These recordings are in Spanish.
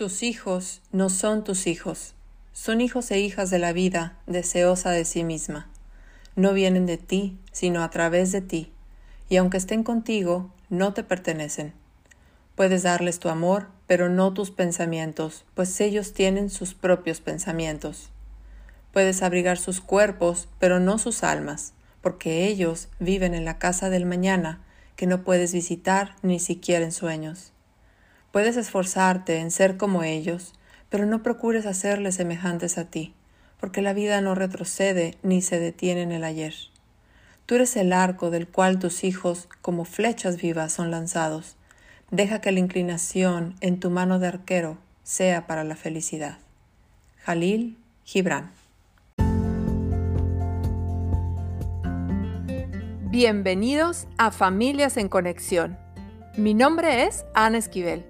Tus hijos no son tus hijos, son hijos e hijas de la vida, deseosa de sí misma. No vienen de ti, sino a través de ti, y aunque estén contigo, no te pertenecen. Puedes darles tu amor, pero no tus pensamientos, pues ellos tienen sus propios pensamientos. Puedes abrigar sus cuerpos, pero no sus almas, porque ellos viven en la casa del mañana, que no puedes visitar ni siquiera en sueños. Puedes esforzarte en ser como ellos, pero no procures hacerles semejantes a ti, porque la vida no retrocede ni se detiene en el ayer. Tú eres el arco del cual tus hijos, como flechas vivas, son lanzados. Deja que la inclinación en tu mano de arquero sea para la felicidad. Jalil Gibran. Bienvenidos a Familias en Conexión. Mi nombre es Ana Esquivel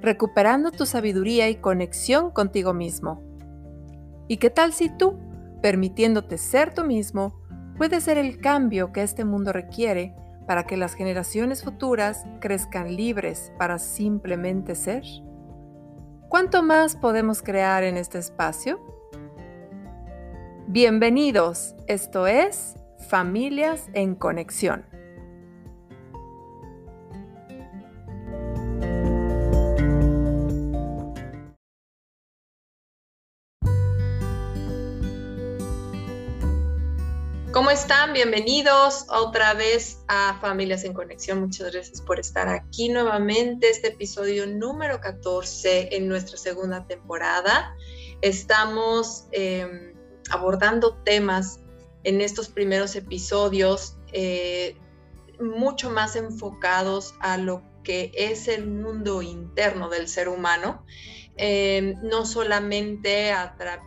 recuperando tu sabiduría y conexión contigo mismo. ¿Y qué tal si tú, permitiéndote ser tú mismo, puedes ser el cambio que este mundo requiere para que las generaciones futuras crezcan libres para simplemente ser? ¿Cuánto más podemos crear en este espacio? Bienvenidos, esto es Familias en Conexión. Bienvenidos otra vez a Familias en Conexión. Muchas gracias por estar aquí nuevamente. Este episodio número 14 en nuestra segunda temporada. Estamos em, abordando temas en estos primeros episodios eh, mucho más enfocados a lo que es el mundo interno del ser humano eh, no solamente,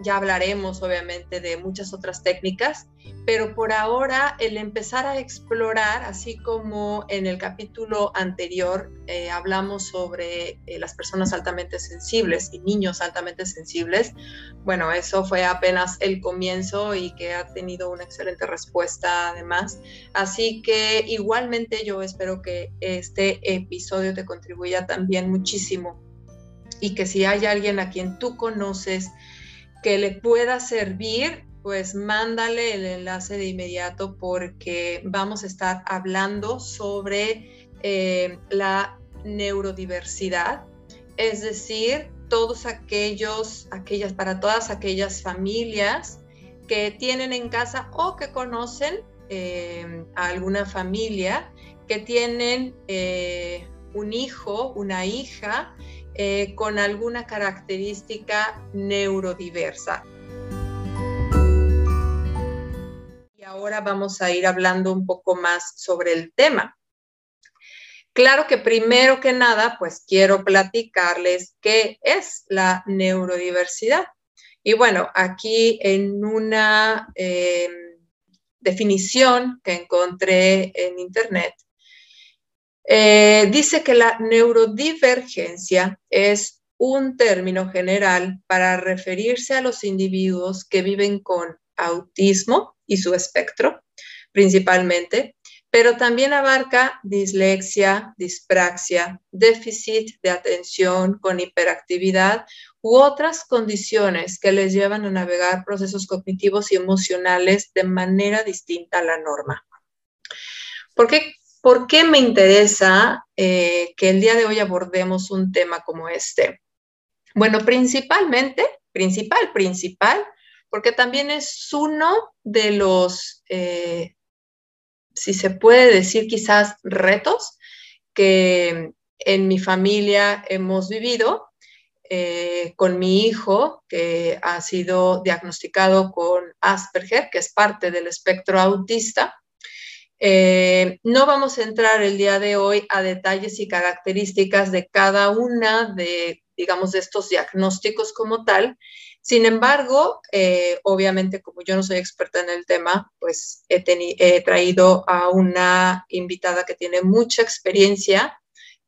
ya hablaremos obviamente de muchas otras técnicas, pero por ahora el empezar a explorar, así como en el capítulo anterior eh, hablamos sobre eh, las personas altamente sensibles y niños altamente sensibles, bueno, eso fue apenas el comienzo y que ha tenido una excelente respuesta además. Así que igualmente yo espero que este episodio te contribuya también muchísimo y que si hay alguien a quien tú conoces que le pueda servir, pues mándale el enlace de inmediato porque vamos a estar hablando sobre eh, la neurodiversidad, es decir, todos aquellos, aquellas, para todas aquellas familias que tienen en casa o que conocen eh, a alguna familia que tienen eh, un hijo, una hija eh, con alguna característica neurodiversa. Y ahora vamos a ir hablando un poco más sobre el tema. Claro que primero que nada, pues quiero platicarles qué es la neurodiversidad. Y bueno, aquí en una em, definición que encontré en Internet, eh, dice que la neurodivergencia es un término general para referirse a los individuos que viven con autismo y su espectro, principalmente, pero también abarca dislexia, dispraxia, déficit de atención con hiperactividad u otras condiciones que les llevan a navegar procesos cognitivos y emocionales de manera distinta a la norma. ¿Por qué ¿Por qué me interesa eh, que el día de hoy abordemos un tema como este? Bueno, principalmente, principal, principal, porque también es uno de los, eh, si se puede decir quizás, retos que en mi familia hemos vivido eh, con mi hijo, que ha sido diagnosticado con Asperger, que es parte del espectro autista. Eh, no vamos a entrar el día de hoy a detalles y características de cada una de, digamos, de estos diagnósticos como tal, Sin embargo, eh, obviamente como yo no soy experta en el tema, pues he, traído a una invitada que tiene mucha experiencia,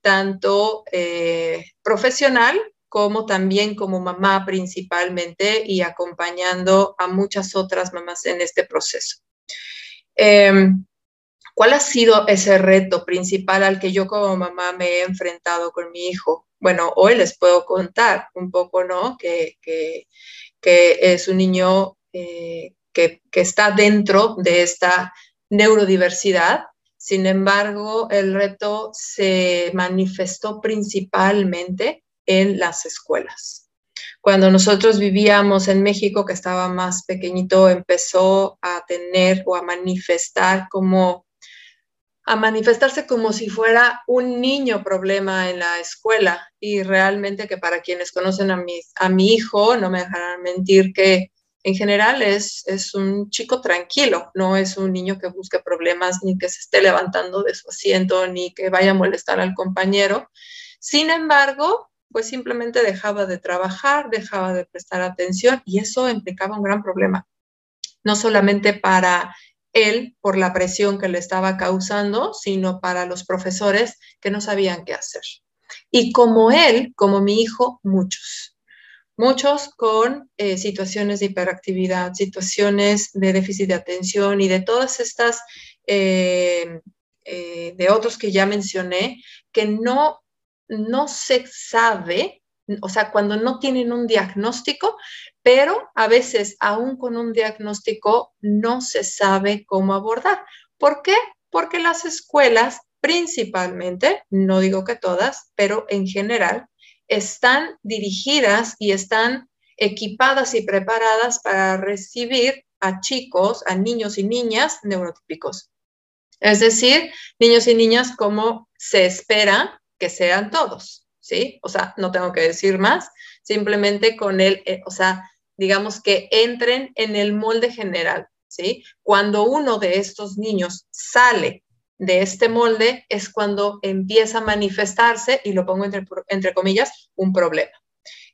tanto eh, profesional como también como mamá principalmente y acompañando a muchas otras mamás en este proceso. Em, ¿Cuál ha sido ese reto principal al que yo como mamá me he enfrentado con mi hijo? Bueno, hoy les puedo contar un poco, ¿no? Que, es un niño eh, que, que está dentro de esta neurodiversidad. Sin embargo, el reto se manifestó principalmente en las escuelas. Cuando nosotros vivíamos en México, que estaba más pequeñito, empezó a tener o a manifestar como a manifestarse como si fuera un niño problema en la escuela. Y realmente que para quienes conocen a mi, a mi hijo, no me dejarán mentir que en general es, es un chico tranquilo, no es un niño que busque problemas, ni que se esté levantando de su asiento, ni que vaya a molestar al compañero. Sin embargo, pues simplemente dejaba de trabajar, dejaba de prestar atención y eso implicaba un gran problema, no solamente para él por la presión que le estaba causando, sino para los profesores que no sabían qué hacer. Y como él, como mi hijo, muchos. Muchos con eh, situaciones de hiperactividad, situaciones de déficit de atención y de todas estas, eh, eh, de otros que ya mencioné, que no, no se sabe o sea, cuando no tienen un diagnóstico, pero a veces aún con un diagnóstico no se sabe cómo abordar. ¿Por qué? Porque las escuelas principalmente, no digo que todas, pero en general, están dirigidas y están equipadas y preparadas para recibir a chicos, a niños y niñas neurotípicos. Es decir, niños y niñas como se espera que sean todos, ¿sí? O sea, no tengo que decir más, simplemente con él, eh, o sea, digamos que entren en el molde general, ¿sí? Cuando uno de estos niños sale de este molde es cuando empieza a manifestarse, y lo pongo entre, comillas, un problema.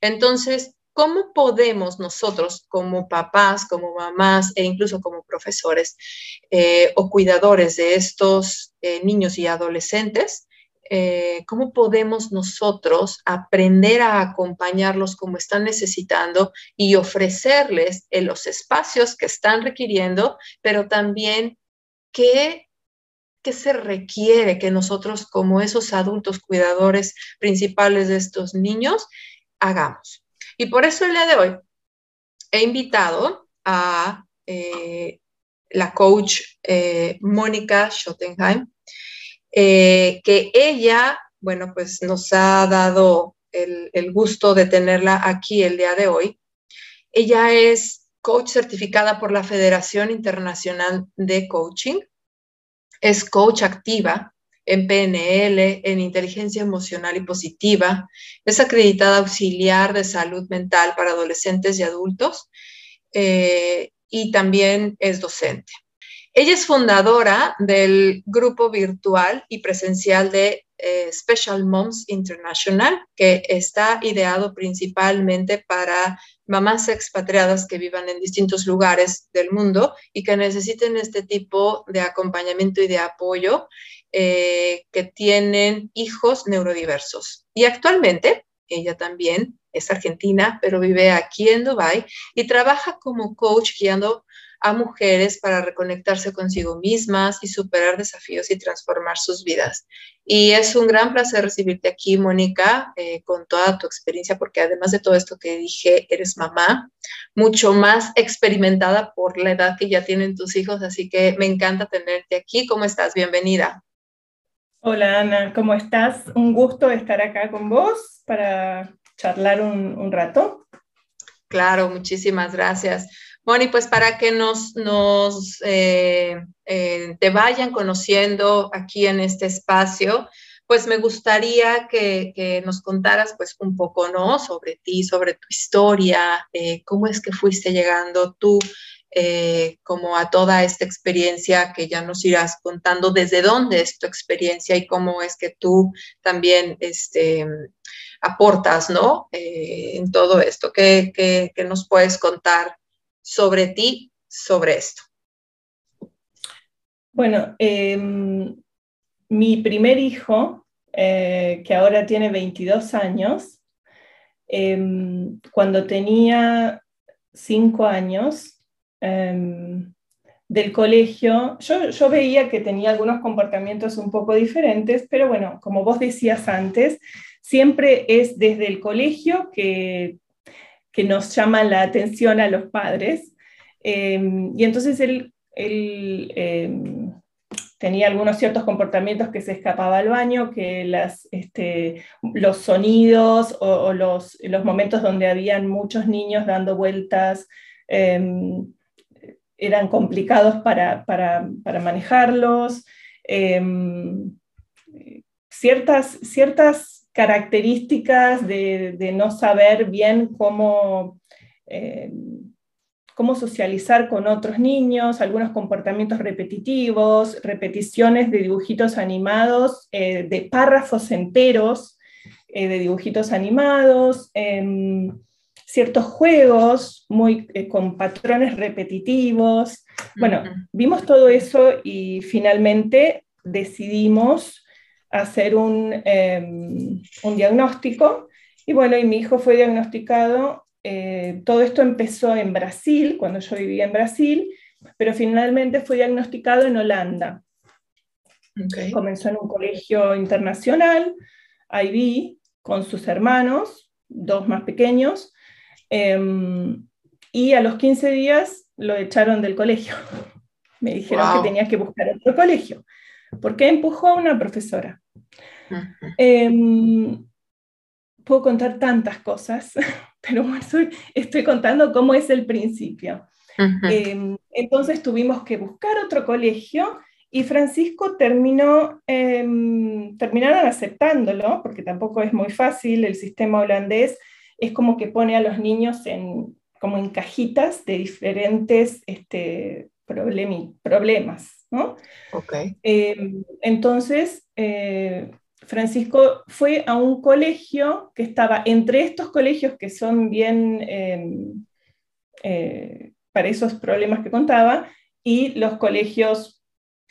Entonces, ¿cómo podemos nosotros como papás, como mamás e incluso como profesores eh, o cuidadores de estos eh, niños y adolescentes eh, cómo podemos nosotros aprender a acompañarlos como están necesitando y ofrecerles en los espacios que están requiriendo, pero también qué, qué se requiere que nosotros como esos adultos cuidadores principales de estos niños hagamos. Y por eso el día de hoy he invitado a eh, la coach eh, Mónica Schottenheim. Eh, que ella, bueno, pues nos ha dado el, el gusto de tenerla aquí el día de hoy. Ella es coach certificada por la Federación Internacional de Coaching, es coach activa en PNL, en inteligencia emocional y positiva, es acreditada auxiliar de salud mental para adolescentes y adultos eh, y también es docente. Ella es fundadora del grupo virtual y presencial de eh, Special Moms International, que está ideado principalmente para mamás expatriadas que vivan en distintos lugares del mundo y que necesiten este tipo de acompañamiento y de apoyo, eh, que tienen hijos neurodiversos. Y actualmente ella también es argentina, pero vive aquí en Dubai y trabaja como coach guiando a mujeres para reconectarse consigo mismas y superar desafíos y transformar sus vidas. Y es un gran placer recibirte aquí, Mónica, eh, con toda tu experiencia, porque además de todo esto que dije, eres mamá, mucho más experimentada por la edad que ya tienen tus hijos, así que me encanta tenerte aquí. ¿Cómo estás? Bienvenida. Hola Ana, ¿cómo estás? Un gusto estar acá con vos para charlar un, un rato. Claro, muchísimas gracias. Moni, pues para que nos, nos eh, eh, te vayan conociendo aquí en este espacio, pues me gustaría que, nos contaras pues un poco, ¿no? Sobre ti, sobre tu historia, eh, cómo es que fuiste llegando tú como a toda esta experiencia que ya nos irás contando, desde dónde es tu experiencia y cómo es que tú también, este, aportas, ¿no? En todo esto. ¿Qué, ¿Qué, qué, nos puedes contar sobre ti, sobre esto? Bueno, em, mi primer hijo, eh, que ahora tiene 22 años, em, cuando tenía 5 años, em, del colegio, yo, yo, veía que tenía algunos comportamientos un poco diferentes, pero bueno, como vos decías antes, siempre es desde el colegio que, que nos llama la atención a los padres. y entonces él, él tenía algunos ciertos comportamientos que se escapaba al baño, que este, los sonidos o, los, momentos donde habían muchos niños dando vueltas em, eran complicados para, para, manejarlos. Em, ciertas, ciertas características de, de, no saber bien cómo em, cómo socializar con otros niños, algunos comportamientos repetitivos, repeticiones de dibujitos animados, eh, de párrafos enteros eh, de dibujitos animados, em, ciertos juegos muy, eh, con patrones repetitivos. Bueno, vimos todo eso y finalmente decidimos hacer un, em, un diagnóstico. Y bueno, y mi hijo fue diagnosticado eh, todo esto empezó en Brasil, cuando yo vivía en Brasil, pero finalmente fue diagnosticado en Holanda. Comenzó en un colegio internacional, IB, con sus hermanos, dos más pequeños, em, y a los 15 días lo echaron del colegio. Me dijeron que tenía que buscar otro colegio, porque empujó a una profesora puedo contar tantas cosas, pero bueno, estoy contando cómo es el principio. Em, entonces tuvimos que buscar otro colegio y Francisco terminó, em, terminaron aceptándolo, porque tampoco es muy fácil, el sistema holandés es como que pone a los niños en, como en cajitas de diferentes este, problemas, ¿no? Okay. Em, entonces, eh, Francisco fue a un colegio que estaba entre estos colegios que son bien em, eh, para esos problemas que contaba y los colegios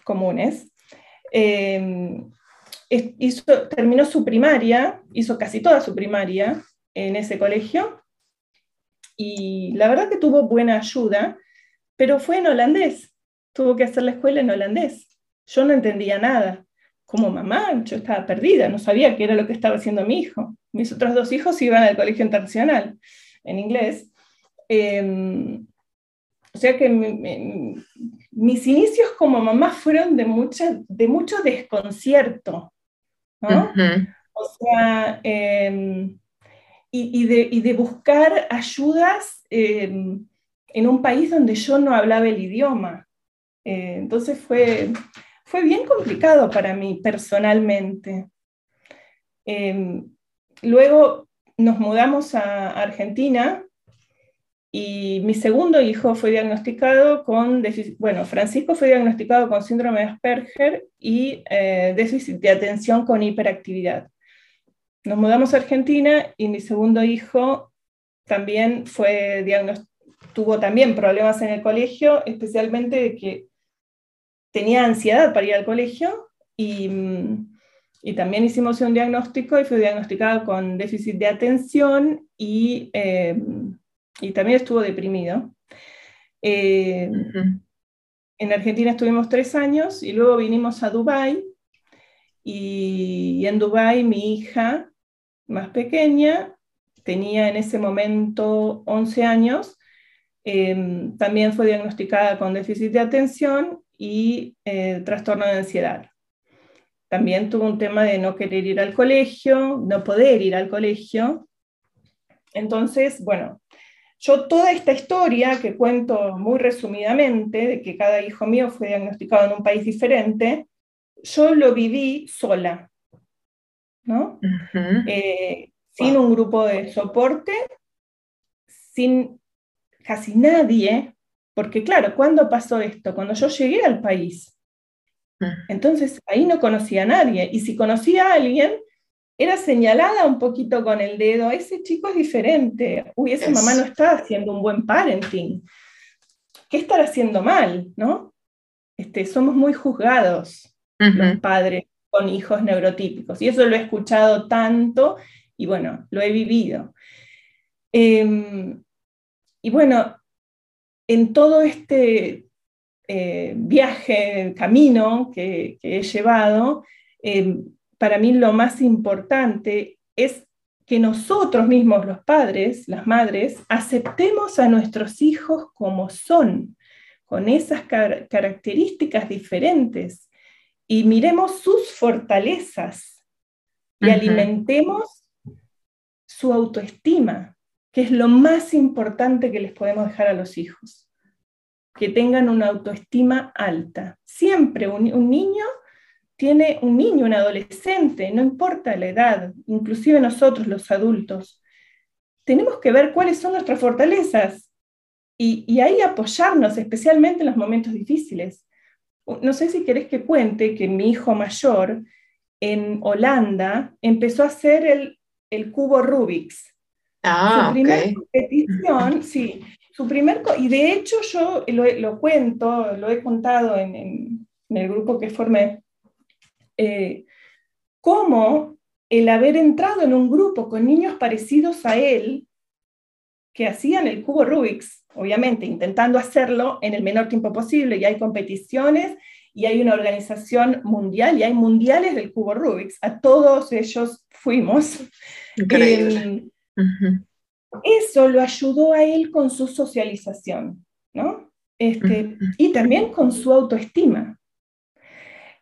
comunes. Em, terminó su primaria, hizo casi toda su primaria en ese colegio y la verdad que tuvo buena ayuda, pero fue en holandés, tuvo que hacer la escuela en holandés. Yo no entendía nada como mamá, yo estaba perdida, no sabía qué era lo que estaba haciendo mi hijo. Mis otros dos hijos iban al colegio internacional en inglés. Em, o sea que mis inicios como mamá fueron de, mucha, de mucho desconcierto, ¿no? O sea, em, y, de, y, de, buscar ayudas em, en un país donde yo no hablaba el idioma. Eh, entonces fue, fue bien complicado para mí personalmente. Em, luego nos mudamos a Argentina y mi segundo hijo fue diagnosticado con bueno, Francisco fue diagnosticado con síndrome de Asperger y eh, déficit de atención con hiperactividad. Nos mudamos a Argentina y mi segundo hijo también fue tuvo también problemas en el colegio, especialmente de que tenía ansiedad para ir al colegio y, también hicimos un diagnóstico y fue diagnosticado con déficit de atención y, eh, también estuvo deprimido. Eh, en Argentina estuvimos tres años y luego vinimos a Dubái y, en Dubái mi hija más pequeña tenía en ese momento 11 años, eh, también fue diagnosticada con déficit de atención y eh, trastorno de ansiedad. También tuvo un tema de no querer ir al colegio, no poder ir al colegio. Entonces, bueno, yo toda esta historia que cuento muy resumidamente, de que cada hijo mío fue diagnosticado en un país diferente, yo lo viví sola, ¿no? Eh, sin un grupo de soporte, sin casi nadie porque claro, ¿cuándo pasó esto? Cuando yo llegué al país. Entonces ahí no conocía a nadie. Y si conocía a alguien, era señalada un poquito con el dedo, ese chico es diferente, uy, esa mamá no está haciendo un buen parenting, ¿qué estará haciendo mal? ¿no? Este, somos muy juzgados los padres con hijos neurotípicos, y eso lo he escuchado tanto, y bueno, lo he vivido. Em, y bueno, en todo este eh, viaje, camino que, he llevado, em, para mí lo más importante es que nosotros mismos, los padres, las madres, aceptemos a nuestros hijos como son, con esas características diferentes, y miremos sus fortalezas y alimentemos su autoestima, que es lo más importante que les podemos dejar a los hijos, que tengan una autoestima alta. Siempre un, niño tiene un niño, un adolescente, no importa la edad, inclusive nosotros los adultos, tenemos que ver cuáles son nuestras fortalezas y, ahí apoyarnos, especialmente en los momentos difíciles. No sé si querés que cuente que mi hijo mayor en Holanda empezó a hacer el, el cubo Rubik's. Ah, su primera competición, sí, su primer, y de hecho yo lo, cuento, lo he contado en, en, en el grupo que formé, eh, cómo el haber entrado en un grupo con niños parecidos a él, que hacían el cubo Rubik's, obviamente intentando hacerlo en el menor tiempo posible, y hay competiciones, y hay una organización mundial, y hay mundiales del cubo Rubik's, a todos ellos fuimos. Increíble. Eso lo ayudó a él con su socialización, ¿no? Este, Y también con su autoestima.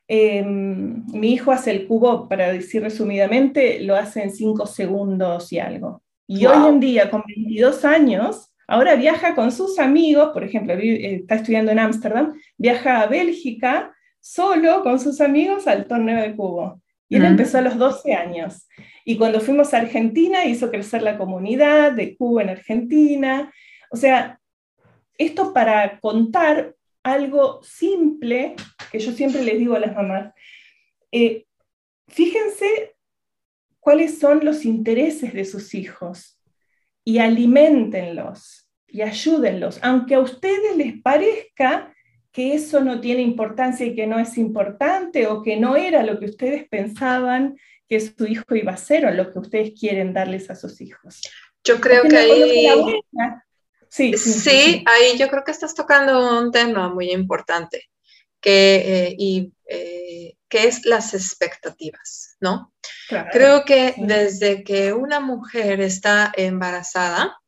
Em, mi hijo hace el cubo, para decir resumidamente, lo hace en cinco segundos y algo. Y hoy en día, con 22 años, ahora viaja con sus amigos, por ejemplo, eh, está estudiando en Ámsterdam, viaja a Bélgica solo con sus amigos al torneo de cubo. Y él empezó a los 12 años. Y cuando fuimos a Argentina, hizo crecer la comunidad de cubo en Argentina. O sea, esto para contar algo simple que yo siempre les digo a las mamás. Eh, fíjense cuáles son los intereses de sus hijos y alimentenlos y ayúdenlos, aunque a ustedes les parezca que eso no tiene importancia y que no es importante o que no era lo que ustedes pensaban que su hijo iba a ser o lo que ustedes quieren darles a sus hijos. Yo creo que ahí... Sí, sí, ahí yo creo que estás tocando un tema muy importante, que, eh, y, eh, que es las expectativas, ¿no? creo que desde que una mujer está embarazada,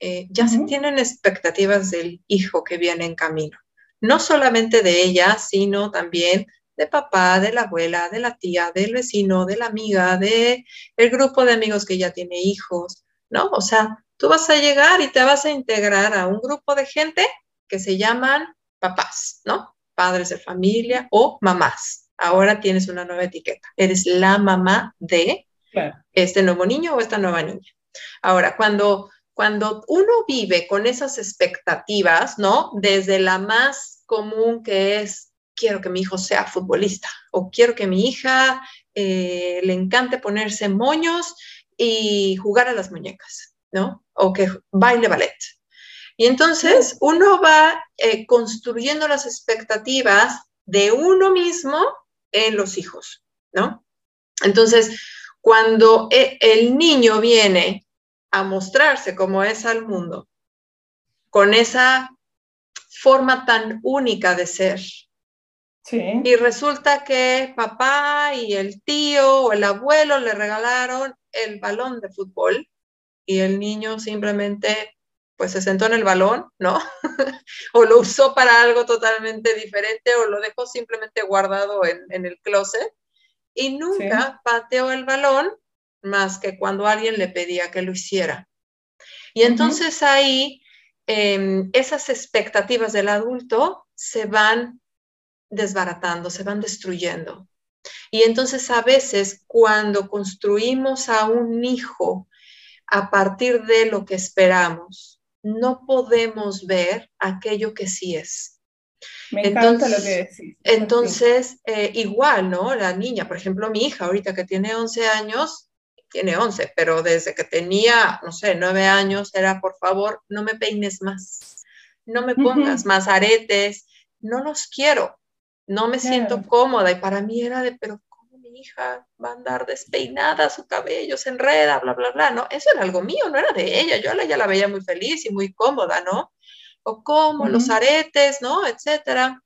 eh, ya se tienen expectativas del hijo que viene en camino, no solamente de ella, sino también de papá, de la abuela, de la tía, del vecino, de la amiga, de el grupo de amigos que ya tiene hijos, ¿no? O sea, tú vas a llegar y te vas a integrar a un grupo de gente que se llaman papás, ¿no? Padres de familia o mamás. Ahora tienes una nueva etiqueta. Eres la mamá de este nuevo niño o esta nueva niña. Ahora, cuando, cuando uno vive con esas expectativas, ¿no? Desde la más común que es, quiero que mi hijo sea futbolista o quiero que mi hija eh, le encante ponerse moños y jugar a las muñecas. ¿no? O que baile ballet. Y entonces uno va eh, construyendo las expectativas de uno mismo en los hijos, ¿no? Entonces, cuando e, el niño viene a mostrarse como es al mundo, con esa forma tan única de ser, y resulta que papá y el tío o el abuelo le regalaron el balón de fútbol, y el niño simplemente pues se sentó en el balón, ¿no? o lo usó para algo totalmente diferente o lo dejó simplemente guardado en, el closet y nunca pateó el balón más que cuando alguien le pedía que lo hiciera. Y entonces ahí em, esas expectativas del adulto se van desbaratando, se van destruyendo. Y entonces a veces cuando construimos a un hijo a partir de lo que esperamos. No podemos ver aquello que sí es. Me encanta lo que decís. Entonces, eh, igual, ¿no? La niña, por ejemplo, mi hija ahorita que tiene 11 años, tiene 11, pero desde que tenía, no sé, 9 años era, por favor, no me peines más, no me pongas más aretes, no los quiero, no me siento cómoda. Y para mí era de, pero ¿cómo mi hija va a andar despeinada, su cabello se enreda, bla, bla, bla? No, eso era algo mío, no era de ella. Yo ya la veía muy feliz y muy cómoda, ¿no? O cómo, los aretes, ¿no? Etcétera.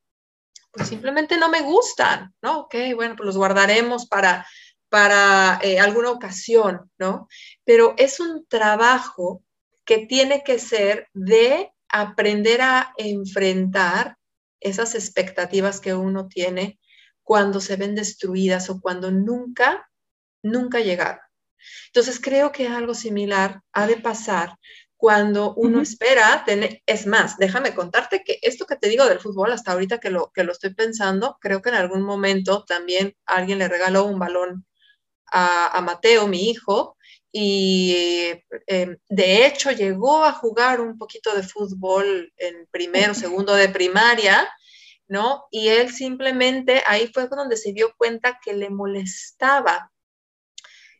Pues simplemente no me gustan, ¿no? Ok, bueno, pues los guardaremos para, para eh, alguna ocasión, ¿no? Pero es un trabajo que tiene que ser de aprender a enfrentar esas expectativas que uno tiene cuando se ven destruidas o cuando nunca, nunca llegaron. Entonces creo que algo similar ha de pasar cuando uno espera tener, es más, déjame contarte que esto que te digo del fútbol, hasta ahorita que lo, que lo estoy pensando, creo que en algún momento también alguien le regaló un balón a, a Mateo, mi hijo, y em, de hecho llegó a jugar un poquito de fútbol en primero, segundo de primaria, ¿no? Y él simplemente ahí fue donde se dio cuenta que le molestaba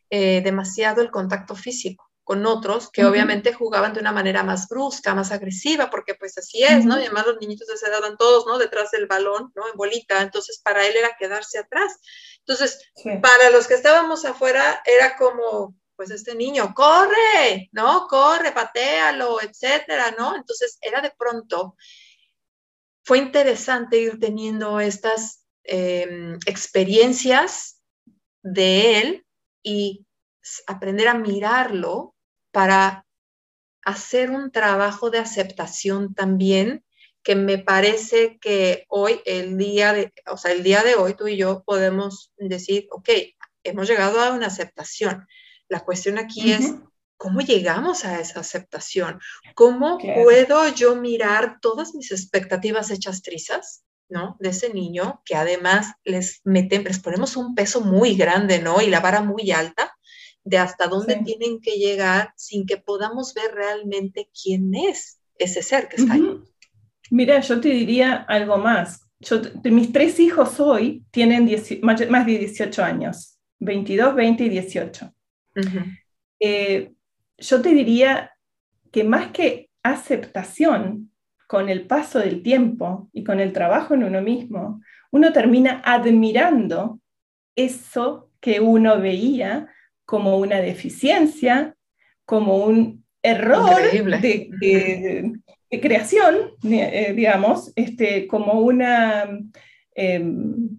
eh, demasiado el contacto físico con otros que obviamente jugaban de una manera más brusca, más agresiva, porque pues así es, ¿no? Y además los niñitos se daban todos, ¿no? Detrás del balón, ¿no? En bolita, entonces para él era quedarse atrás. Entonces, para los que estábamos afuera era como, pues este niño, corre, ¿no? Corre, patealo, etcétera, ¿no? Entonces era de pronto, fue interesante ir teniendo estas em, experiencias de él y aprender a mirarlo para hacer un trabajo de aceptación también que me parece que hoy, el día de, o sea, el día de hoy tú y yo podemos decir, ok, hemos llegado a una aceptación. La cuestión aquí es, ¿cómo llegamos a esa aceptación? ¿Cómo puedo yo mirar todas mis expectativas hechas trizas? ¿no? De ese niño que además les meten, les ponemos un peso muy grande, ¿no? Y la vara muy alta de hasta dónde tienen que llegar sin que podamos ver realmente quién es ese ser que está ahí. Mira, yo te diría algo más. Yo, mis tres hijos hoy tienen más, más de 18 años, 22, 20 y 18. Eh, yo te diría que más que aceptación con el paso del tiempo y con el trabajo en uno mismo, uno termina admirando eso que uno veía como una deficiencia, como un error de, creación, eh, digamos, este, como, una, em,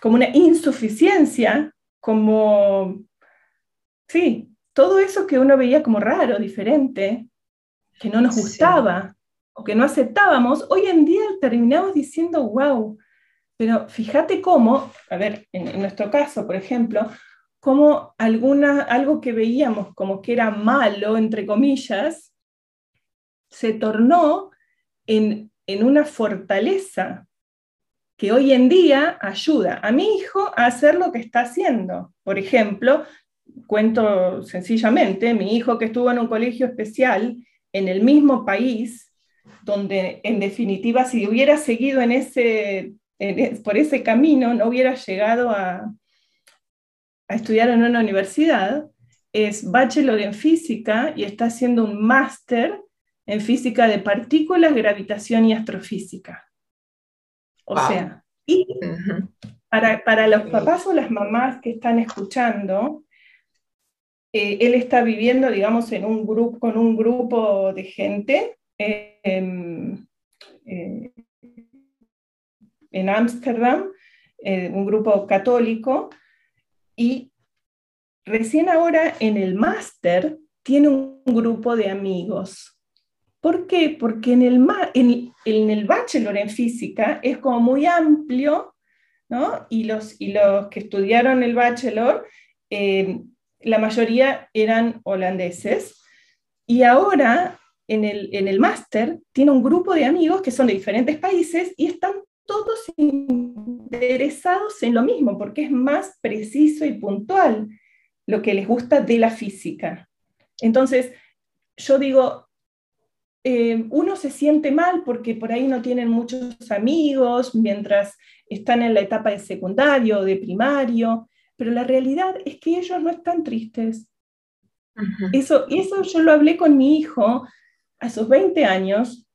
como una insuficiencia, como Sí, todo eso que uno veía como raro, diferente, que no nos gustaba o que no aceptábamos, hoy en día terminamos diciendo, wow, pero fíjate cómo, a ver, en, nuestro caso, por ejemplo, cómo alguna, algo que veíamos como que era malo, entre comillas, se tornó en, en una fortaleza que hoy en día ayuda a mi hijo a hacer lo que está haciendo. Por ejemplo, cuento sencillamente, mi hijo que estuvo en un colegio especial en el mismo país, donde en definitiva si hubiera seguido en ese, por ese camino, no hubiera llegado a, a estudiar en una universidad, es bachelor en física y está haciendo un máster en física de partículas, gravitación y astrofísica. O sea, y para, para, los papás o las mamás que están escuchando, eh, él está viviendo, digamos, en un grupo, con un grupo de gente em, eh, en Ámsterdam, eh, un grupo católico, y recién ahora en el máster tiene un grupo de amigos. ¿Por qué? Porque en el, en, el bachelor en física es como muy amplio, ¿no? Y los, y los que estudiaron el bachelor la mayoría eran holandeses, y ahora en el, en el máster tiene un grupo de amigos que son de diferentes países y están todos interesados en lo mismo, porque es más preciso y puntual lo que les gusta de la física. Entonces, yo digo, eh, uno se siente mal porque por ahí no tienen muchos amigos mientras están en la etapa de secundario o de primario, pero la realidad es que ellos no están tristes, eso, eso yo lo hablé con mi hijo a sus 20 años.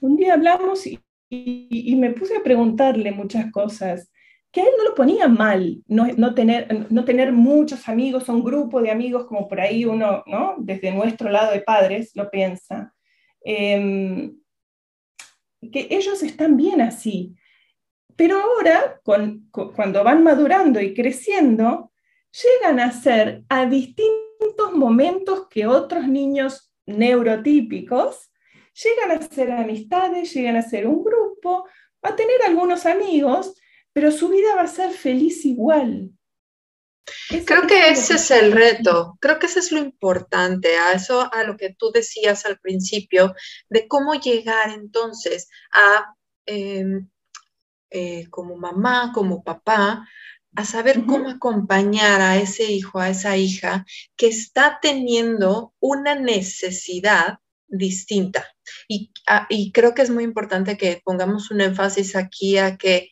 Un día hablamos y, y, me puse a preguntarle muchas cosas que a él no lo ponía mal, no, no, tener, no tener muchos amigos, un grupo de amigos como por ahí uno, ¿no? desde nuestro lado de padres, lo piensa. Em, que ellos están bien así. Pero ahora, con, cuando van madurando y creciendo, llegan a ser a distintos momentos que otros niños neurotípicos, llegan a ser amistades, llegan a ser un grupo, a tener algunos amigos, pero su vida va a ser feliz igual. Creo que ese es el reto, creo que ese es lo importante, a eso, a lo que tú decías al principio, de cómo llegar entonces a, em, eh, como mamá, como papá, a saber cómo acompañar a ese hijo, a esa hija que está teniendo una necesidad distinta. Y, ah, y creo que es muy importante que pongamos un énfasis aquí a que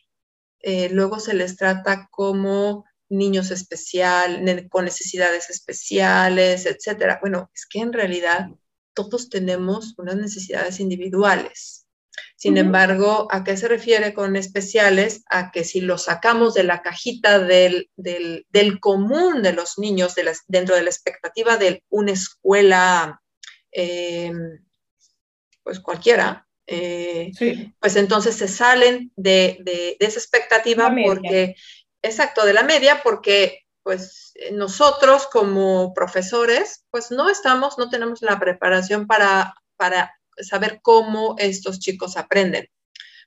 eh, luego se les trata como niños especiales, con necesidades especiales, etcétera. Bueno, es que en realidad todos tenemos unas necesidades individuales. Sin embargo, ¿a qué se refiere con especiales? A que si los sacamos de la cajita del, común de los niños, dentro de la expectativa de una escuela, eh, pues cualquiera, eh, pues entonces se salen de, esa expectativa porque exacto, de la media, porque pues nosotros como profesores, pues no estamos, no tenemos la preparación para, para saber cómo estos chicos aprenden.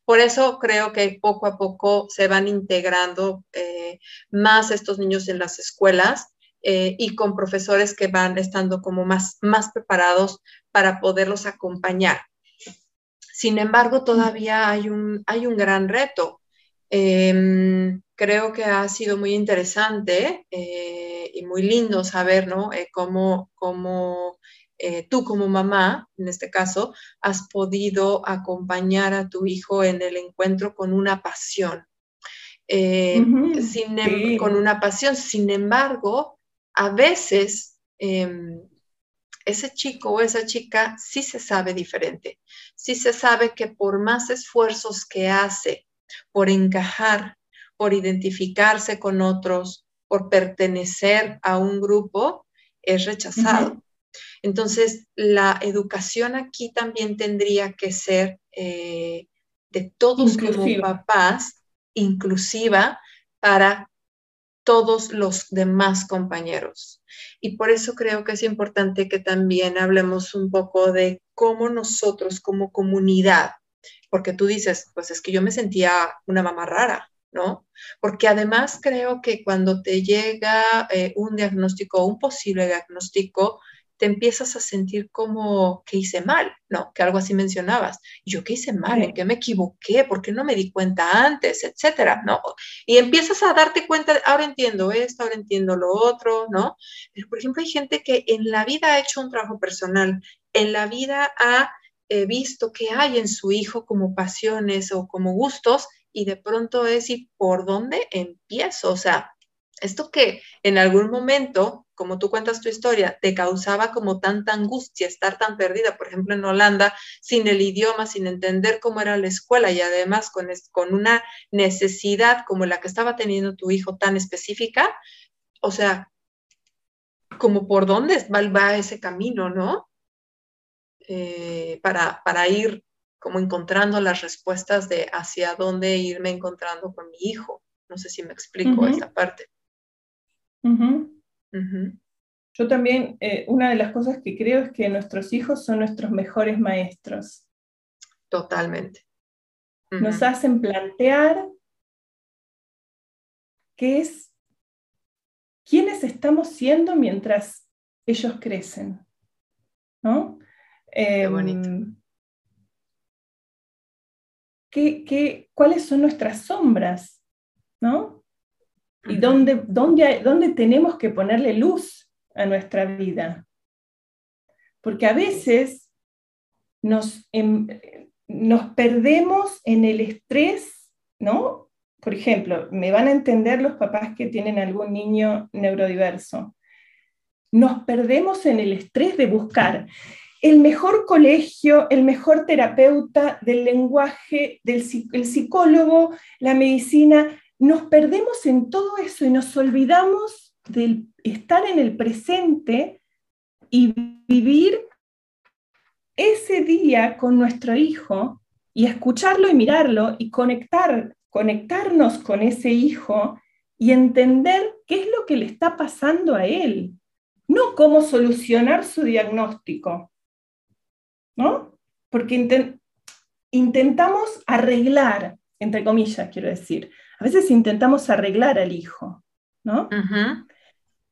Por eso creo que poco a poco se van integrando eh, más estos niños en las escuelas eh, y con profesores que van estando como más, más preparados para poderlos acompañar. Sin embargo, todavía hay un, hay un gran reto. Em, creo que ha sido muy interesante eh, y muy lindo saber, ¿no? Eh, cómo, eh, tú como mamá, en este caso, has podido acompañar a tu hijo en el encuentro con una pasión. Em, con una pasión, sin embargo, a veces em, ese chico o esa chica sí se sabe diferente, sí se sabe que por más esfuerzos que hace por encajar por identificarse con otros, por pertenecer a un grupo, es rechazado. Entonces, la educación aquí también tendría que ser eh, de todos como papás, inclusiva para todos los demás compañeros. Y por eso creo que es importante que también hablemos un poco de cómo nosotros como comunidad, porque tú dices, pues es que yo me sentía una mamá rara, ¿no? Porque además creo que cuando te llega eh, un diagnóstico o un posible diagnóstico, te empiezas a sentir como que hice mal, ¿no? Que algo así mencionabas. Yo qué hice mal, en qué me equivoqué, por qué no me di cuenta antes, etcétera, ¿no? Y empiezas a darte cuenta, ahora entiendo esto, ahora entiendo lo otro, ¿no? Pero, por ejemplo, hay gente que en la vida ha hecho un trabajo personal, en la vida ha eh, visto que hay en su hijo como pasiones o como gustos y de pronto es, ¿y por dónde empiezo? O sea, esto que en algún momento, como tú cuentas tu historia, te causaba como tanta angustia estar tan perdida, por ejemplo, en Holanda, sin el idioma, sin entender cómo era la escuela y además con, con una necesidad como la que estaba teniendo tu hijo tan específica, o sea, como por dónde va, ese camino, ¿no? Eh, para, para ir como encontrando las respuestas de hacia dónde irme encontrando con mi hijo. No sé si me explico esta parte. Yo también, eh, una de las cosas que creo es que nuestros hijos son nuestros mejores maestros. Totalmente. Nos hacen plantear qué es, quiénes estamos siendo mientras ellos crecen. ¿no? Qué bonito. Em, qué, cuáles son nuestras sombras, ¿no? Y dónde, dónde, dónde tenemos que ponerle luz a nuestra vida. Porque a veces nos, em, nos perdemos en el estrés, ¿no? Por ejemplo, me van a entender los papás que tienen algún niño neurodiverso. nos perdemos en el estrés de buscar el mejor colegio, el mejor terapeuta del lenguaje, del el psicólogo, la medicina. Nos perdemos en todo eso y nos olvidamos de estar en el presente y vivir ese día con nuestro hijo y escucharlo y mirarlo y conectar, conectarnos con ese hijo y entender qué es lo que le está pasando a él, no cómo solucionar su diagnóstico, ¿no? Porque intentamos arreglar, entre comillas, quiero decir, a veces intentamos arreglar al hijo, ¿no?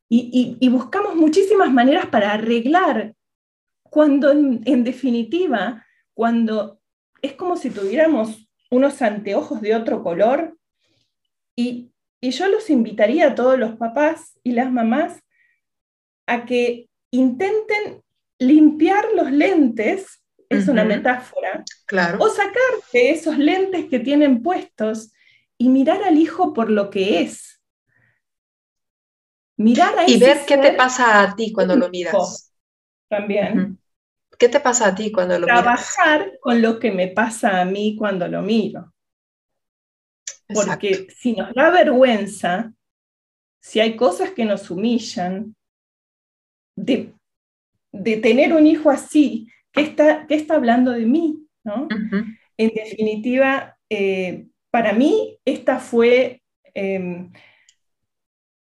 y, buscamos muchísimas maneras para arreglar, cuando en definitiva, cuando es como si tuviéramos unos anteojos de otro color y, yo los invitaría a todos los papás y las mamás a que intenten limpiar los lentes, es una metáfora, claro. o sacarte esos lentes que tienen puestos y mirar al hijo por lo que es. Mirar a y ver qué te pasa a ti cuando lo miras. También. ¿Qué te pasa a ti cuando lo Trabajar con lo que me pasa a mí cuando lo miro. Porque si nos da vergüenza, si hay cosas que nos humillan, de, tener un hijo así, ¿qué está, está hablando de mí? En definitiva, eh, para mí esta fue, em,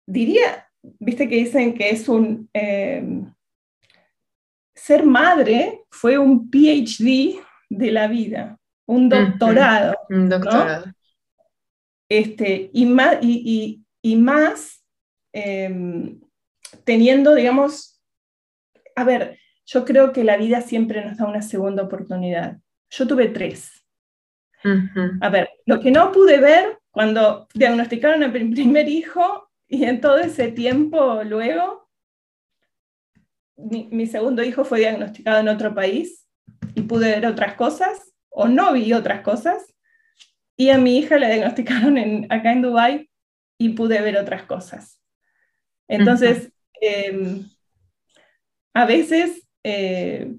diría, viste que dicen que es un... Em, ser madre fue un PhD de la vida, un doctorado. Un doctorado. Este, y más, y, más em, teniendo, digamos, a ver, yo creo que la vida siempre nos da una segunda oportunidad. Yo tuve tres. A ver, lo que no pude ver cuando diagnosticaron a mi primer hijo y en todo ese tiempo luego, mi, segundo hijo fue diagnosticado en otro país y pude ver otras cosas, o no vi otras cosas, y a mi hija la diagnosticaron en, acá en Dubái y pude ver otras cosas. Entonces, em, a veces, eh,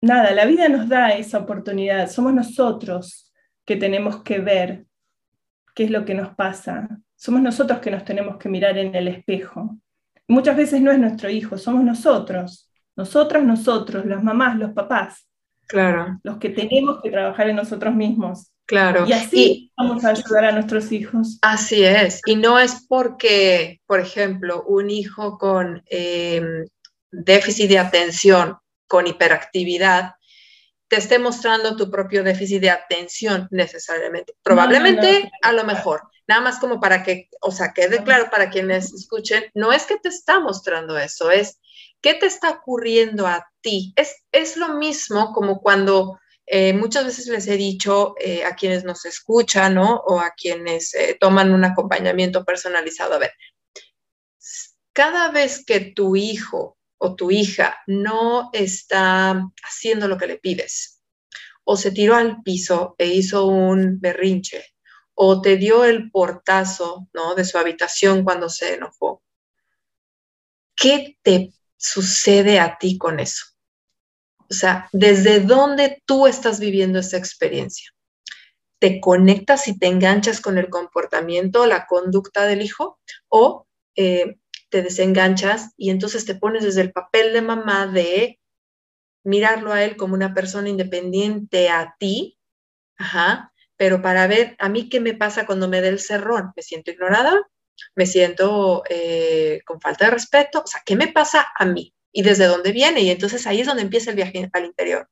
nada, la vida nos da esa oportunidad, somos nosotros que tenemos que ver qué es lo que nos pasa, somos nosotros que nos tenemos que mirar en el espejo muchas veces no es nuestro hijo, somos nosotros, nosotras, nosotros, las mamás, los papás. Claro. Los que tenemos que trabajar en nosotros mismos. Claro. Y así vamos a ayudar a nuestros hijos. Así es. Y no es porque, por ejemplo, un hijo con em, déficit de atención, con hiperactividad, te esté mostrando tu propio déficit de atención necesariamente. Probablemente, a lo mejor, nada más como para que, o sea, quede claro para quienes escuchen, no es que te está mostrando eso, es qué te está ocurriendo a ti. Es, es lo mismo como cuando eh, muchas veces les he dicho eh, a quienes nos escuchan, ¿no? O a quienes eh, toman un acompañamiento personalizado, a ver, cada vez que tu hijo o tu hija no está haciendo lo que le pides, o se tiró al piso e hizo un berrinche, o te dio el portazo ¿no? de su habitación cuando se enojó, ¿qué te sucede a ti con eso? O sea, ¿desde dónde tú estás viviendo esta experiencia? ¿Te conectas y te enganchas con el comportamiento, la conducta del hijo? ¿O eh, te desenganchas y entonces te pones desde el papel de mamá de mirarlo a él como una persona independiente a ti, ajá, pero para ver a mí qué me pasa cuando me dé el cerrón, me siento ignorada, me siento eh, con falta de respeto, o sea, ¿qué me pasa a mí? ¿Y desde dónde viene? Y entonces ahí es donde empieza el viaje al interior.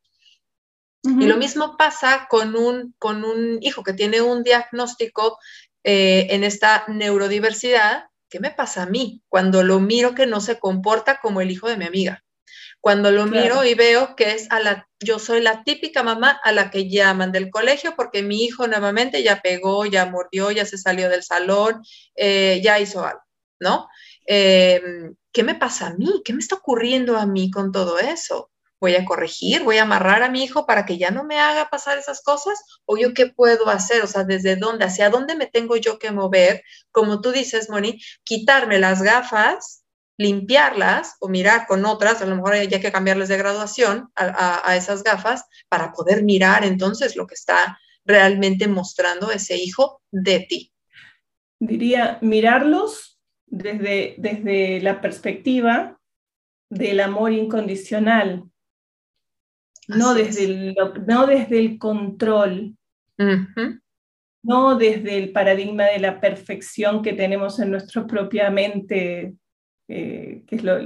Y lo mismo pasa con un, con un hijo que tiene un diagnóstico eh, en esta neurodiversidad ¿qué me pasa a mí cuando lo miro que no se comporta como el hijo de mi amiga? Cuando lo miro y veo que es a la, yo soy la típica mamá a la que llaman del colegio porque mi hijo nuevamente ya pegó, ya mordió, ya se salió del salón, eh, ya hizo algo, ¿no? Em, ¿Qué me pasa a mí? ¿Qué me está ocurriendo a mí con todo eso? Voy a corregir, voy a amarrar a mi hijo para que ya no me haga pasar esas cosas, o yo qué puedo hacer, o sea, desde dónde, hacia dónde me tengo yo que mover, como tú dices, Moni, quitarme las gafas limpiarlas o mirar con otras, a lo mejor hay que cambiarles de graduación a, esas gafas para poder mirar entonces lo que está realmente mostrando ese hijo de ti. Diría, mirarlos desde, desde la perspectiva del amor incondicional, no desde, el, no desde el control, no desde el paradigma de la perfección que tenemos en nuestra propia mente, eh, que es lo,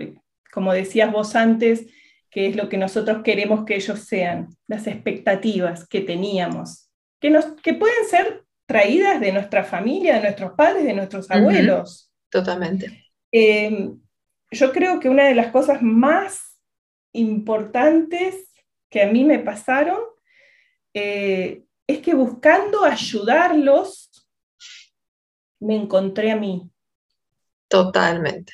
como decías vos antes, que es lo que nosotros queremos que ellos sean, las expectativas que teníamos, que, nos, que pueden ser traídas de nuestra familia, de nuestros padres, de nuestros abuelos. Totalmente. Eh, yo creo que una de las cosas más importantes que a mí me pasaron eh, es que buscando ayudarlos, me encontré a mí. Totalmente.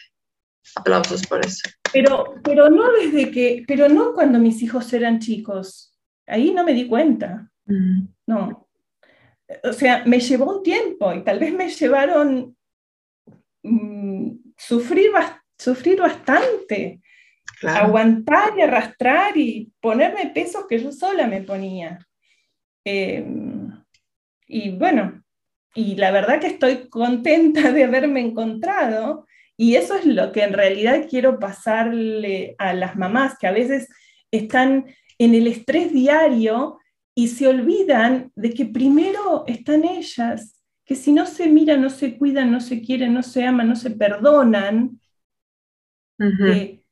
Aplausos por eso. Pero, pero no desde que, pero no cuando mis hijos eran chicos. Ahí no me di cuenta. Mm. No. O sea, me llevó un tiempo y tal vez me llevaron mm, sufrir, sufrir bastante. Aguantar y arrastrar y ponerme pesos que yo sola me ponía. Em, y bueno, y la verdad que estoy contenta de haberme encontrado y eso es lo que en realidad quiero pasarle a las mamás que a veces están en el estrés diario y se olvidan de que primero están ellas, que si no se miran, no se cuidan, no se quieren, no se aman, no se perdonan, eh,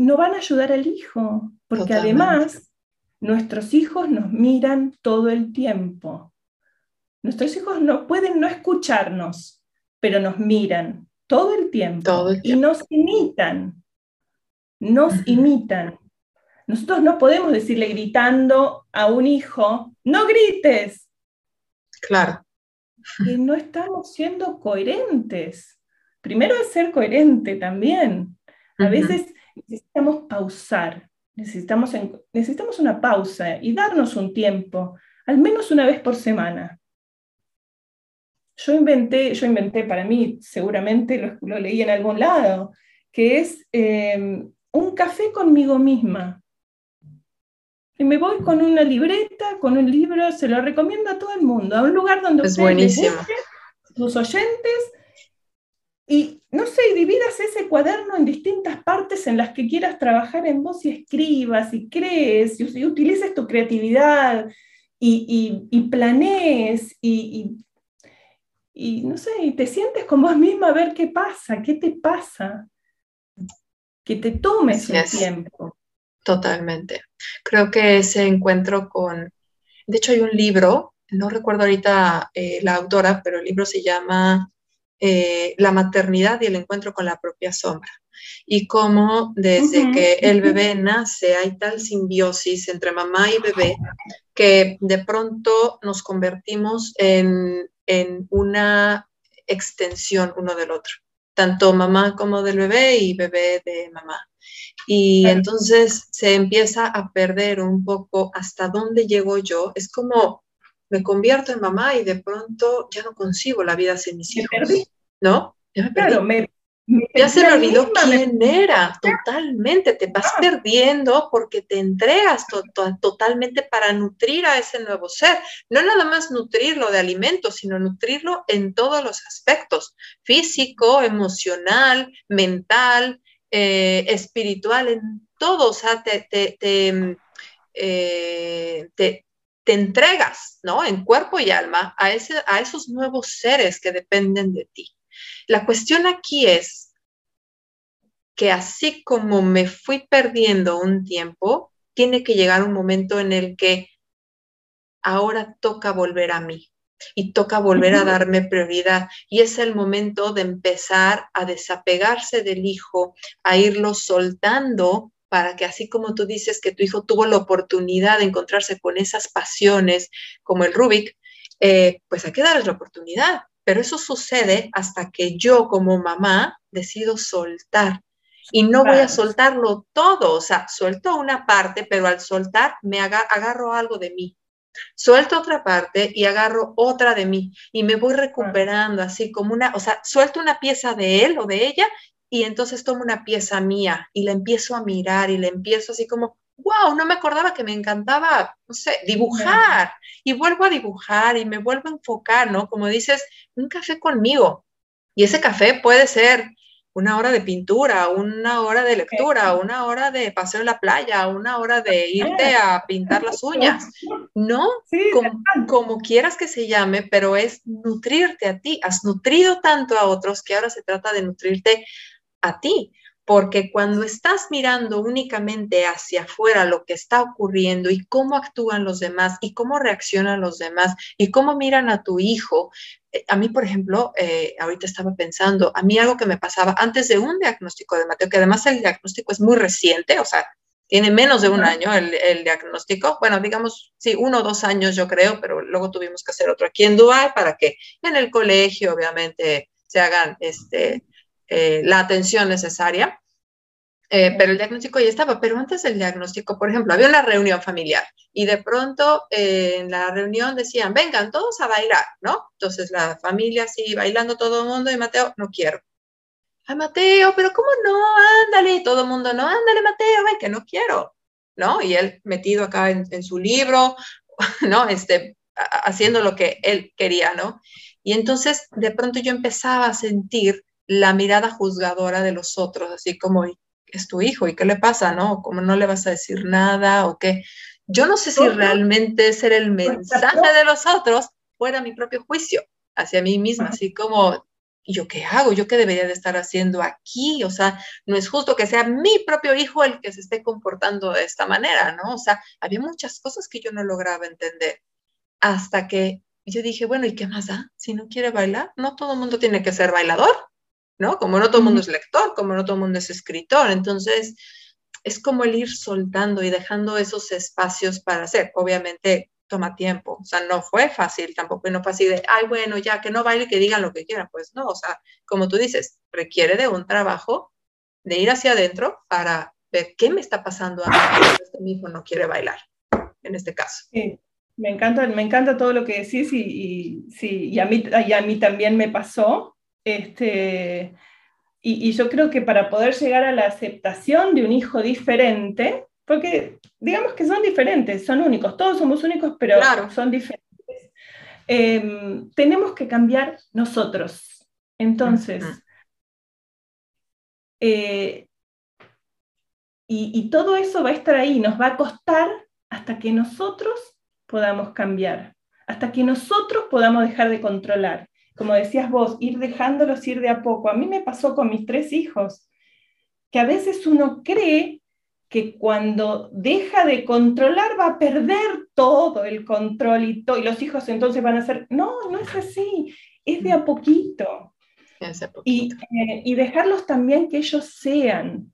no van a ayudar al hijo, porque además Nuestros hijos nos miran todo el tiempo. Nuestros hijos no pueden no escucharnos, pero nos miran todo el tiempo, y nos imitan. Nos imitan. Nosotros no podemos decirle gritando a un hijo, no grites. Claro. Que no estamos siendo coherentes. Primero es ser coherente también. A veces necesitamos pausar Necesitamos, necesitamos una pausa y darnos un tiempo, al menos una vez por semana. Yo inventé, yo inventé para mí, seguramente lo, leí en algún lado, que es em, un café conmigo misma. Y me voy con una libreta, con un libro, se lo recomiendo a todo el mundo, a un lugar donde es buenísimo. sus oyentes y no sé, dividas ese cuaderno en distintas partes en las que quieras trabajar en vos y escribas y crees y, utilices tu creatividad y, y, planees y, y, no sé, y te sientes con vos misma a ver qué pasa, qué te pasa. Que te tomes el tiempo. Totalmente. Creo que ese encuentro con, de hecho hay un libro, no recuerdo ahorita eh, la autora, pero el libro se llama eh, la maternidad y el encuentro con la propia sombra. Y cómo desde que el bebé nace hay tal simbiosis entre mamá y bebé que de pronto nos convertimos en, una extensión uno del otro, tanto mamá como del bebé y bebé de mamá. Y entonces se empieza a perder un poco hasta dónde llego yo. Es como me convierto en mamá y de pronto ya no consigo la vida sin mis hijos. ¿No? Ya me Claro, ya se me olvidó quién era, totalmente, te vas ah. perdiendo porque te entregas totalmente para nutrir a ese nuevo ser. No nada más nutrirlo de alimentos, sino nutrirlo en todos los aspectos, físico, emocional, mental, eh, espiritual, en todo, o sea, te, te, te, eh, te entregas, ¿no? En cuerpo y alma a, ese, a esos nuevos seres que dependen de ti. La cuestión aquí es que así como me fui perdiendo un tiempo, tiene que llegar un momento en el que ahora toca volver a mí y toca volver a darme prioridad. Y es el momento de empezar a desapegarse del hijo, a irlo soltando para que así como tú dices que tu hijo tuvo la oportunidad de encontrarse con esas pasiones como el Rubik, eh, pues hay que darles la oportunidad. Pero eso sucede hasta que yo como mamá decido soltar. Y no voy a soltarlo todo, o sea, suelto una parte, pero al soltar me agarro algo de mí, suelto otra parte y agarro otra de mí y me voy recuperando así como una, o sea, suelto una pieza de él o de ella y entonces tomo una pieza mía y la empiezo a mirar y la empiezo así como, wow, no me acordaba que me encantaba, no sé, dibujar y vuelvo a dibujar y me vuelvo a enfocar, ¿no? Como dices, un café conmigo. Y ese café puede ser una hora de pintura, una hora de lectura, una hora de paseo en la playa, una hora de irte a pintar las uñas, ¿no? como, como, quieras que se llame, pero es nutrirte a ti. Has nutrido tanto a otros que ahora se trata de nutrirte a ti porque cuando estás mirando únicamente hacia afuera lo que está ocurriendo y cómo actúan los demás y cómo reaccionan los demás y cómo miran a tu hijo, eh, a mí, por ejemplo, eh, ahorita estaba pensando, a mí algo que me pasaba antes de un diagnóstico de Mateo, que además el diagnóstico es muy reciente, o sea, tiene menos de un año el, el, diagnóstico, bueno, digamos, sí, uno o dos años yo creo, pero luego tuvimos que hacer otro aquí en Dubái para que en el colegio, obviamente, se hagan este, eh, la atención necesaria. Eh, pero el diagnóstico ya estaba, pero antes del diagnóstico, por ejemplo, había una reunión familiar y de pronto eh, en la reunión decían, vengan todos a bailar, ¿no? Entonces la familia así bailando todo el mundo y Mateo, no quiero. Ay, Mateo, pero ¿cómo no? Ándale, todo el mundo, no, ándale, Mateo, ven que no quiero, ¿no? Y él metido acá en, en su libro, ¿no? Este, haciendo lo que él quería, ¿no? Y entonces de pronto yo empezaba a sentir la mirada juzgadora de los otros, así como, es tu hijo y qué le pasa, ¿no? Como no le vas a decir nada o qué. Yo no sé si realmente ser el mensaje de los otros fuera mi propio juicio hacia mí misma, así como, ¿yo qué hago? ¿Yo qué debería de estar haciendo aquí? O sea, no es justo que sea mi propio hijo el que se esté comportando de esta manera, ¿no? O sea, había muchas cosas que yo no lograba entender hasta que yo dije, bueno, ¿y qué más da? Si no quiere bailar, no todo el mundo tiene que ser bailador. ¿No? Como no todo el mundo es lector, como no todo el mundo es escritor, entonces es como el ir soltando y dejando esos espacios para hacer. Obviamente toma tiempo, o sea, no fue fácil tampoco, y no fue así de, ay, bueno, ya, que no baile, que digan lo que quieran, pues no, o sea, como tú dices, requiere de un trabajo, de ir hacia adentro para ver qué me está pasando a mí, este hijo no quiere bailar, en este caso. Sí. Me encanta, me encanta todo lo que decís y, y, sí, y, a mí, y a mí también me pasó. Este, y, yo creo que para poder llegar a la aceptación de un hijo diferente, porque digamos que son diferentes, son únicos, todos somos únicos, pero son diferentes, em, tenemos que cambiar nosotros. Entonces, eh, y, y todo eso va a estar ahí, nos va a costar hasta que nosotros podamos cambiar, hasta que nosotros podamos dejar de controlar como decías vos, ir dejándolos ir de a poco. A mí me pasó con mis tres hijos, que a veces uno cree que cuando deja de controlar va a perder todo el control y, y los hijos entonces van a ser, no, no es así, es de a poquito. Y, eh, y, dejarlos también que ellos sean.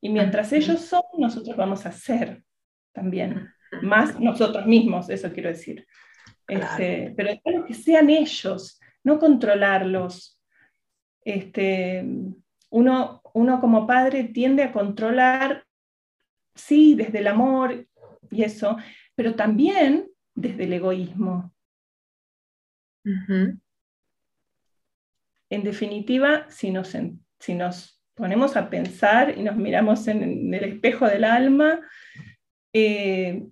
Y mientras ellos son, nosotros vamos a ser también. Más nosotros mismos, eso quiero decir. Este, pero que sean ellos no controlarlos. Este, uno, uno como padre tiende a controlar, sí, desde el amor y eso, pero también desde el egoísmo. En definitiva, si nos, si nos ponemos a pensar y nos miramos en, el espejo del alma, eh,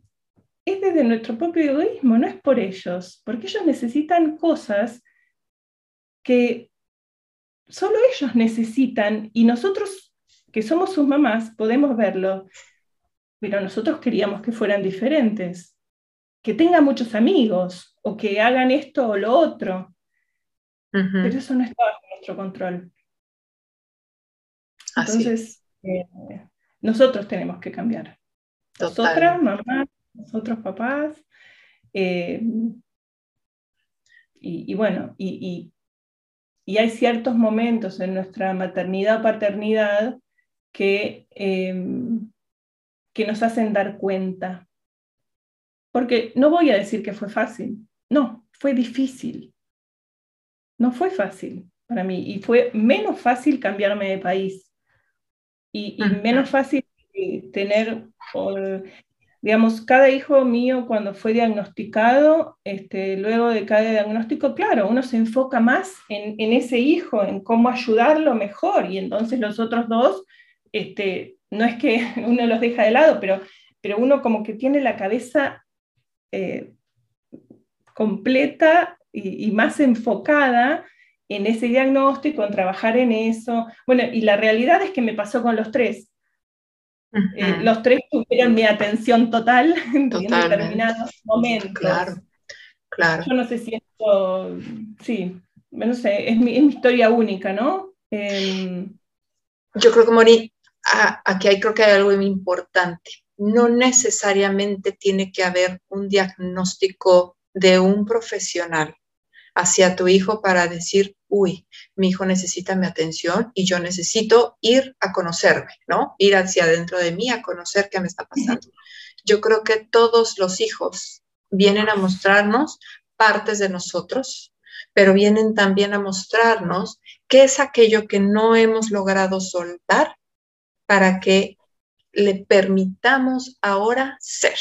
es desde nuestro propio egoísmo, no es por ellos, porque ellos necesitan cosas que solo ellos necesitan y nosotros que somos sus mamás podemos verlo, pero nosotros queríamos que fueran diferentes, que tengan muchos amigos o que hagan esto o lo otro, pero eso no está bajo nuestro control. Entonces, eh, nosotros tenemos que cambiar. Nosotras, mamás, nosotros papás. Eh, y, bueno, y, y hay ciertos momentos en nuestra maternidad o paternidad que, em, que nos hacen dar cuenta. Porque no voy a decir que fue fácil, no, fue difícil. No fue fácil para mí y fue menos fácil cambiarme de país y, menos fácil tener digamos, cada hijo mío cuando fue diagnosticado, este, luego de cada diagnóstico, claro, uno se enfoca más en, ese hijo, en cómo ayudarlo mejor, y entonces los otros dos, este, no es que uno los deja de lado, pero, pero uno como que tiene la cabeza eh, completa y, más enfocada en ese diagnóstico, en trabajar en eso. Bueno, y la realidad es que me pasó con los tres. Eh, los tres tuvieron mi atención total en determinados momentos. Claro, claro. Yo no sé si esto, sí, no sé, es mi, historia única, ¿no? Em, Yo creo que, Moni, aquí hay, creo que hay algo muy importante. No necesariamente tiene que haber un diagnóstico de un profesional hacia tu hijo para decir, uy, mi hijo necesita mi atención y yo necesito ir a conocerme, ¿no? Ir hacia adentro de mí a conocer qué me está pasando. Yo creo que todos los hijos vienen a mostrarnos partes de nosotros, pero vienen también a mostrarnos qué es aquello que no hemos logrado soltar para que le permitamos ahora ser.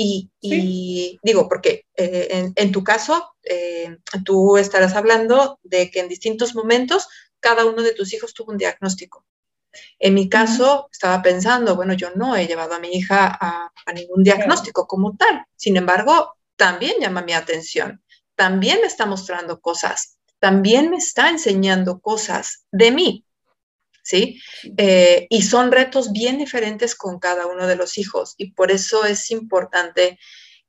Y, digo, porque eh, en, tu caso, eh, tú estarás hablando de que en distintos momentos cada uno de tus hijos tuvo un diagnóstico. En mi caso, estaba pensando, bueno, yo no he llevado a mi hija a, ningún diagnóstico como tal. Sin embargo, también llama mi atención, también me está mostrando cosas, también me está enseñando cosas de mí. ¿Sí? Eh, y son retos bien diferentes con cada uno de los hijos y por eso es importante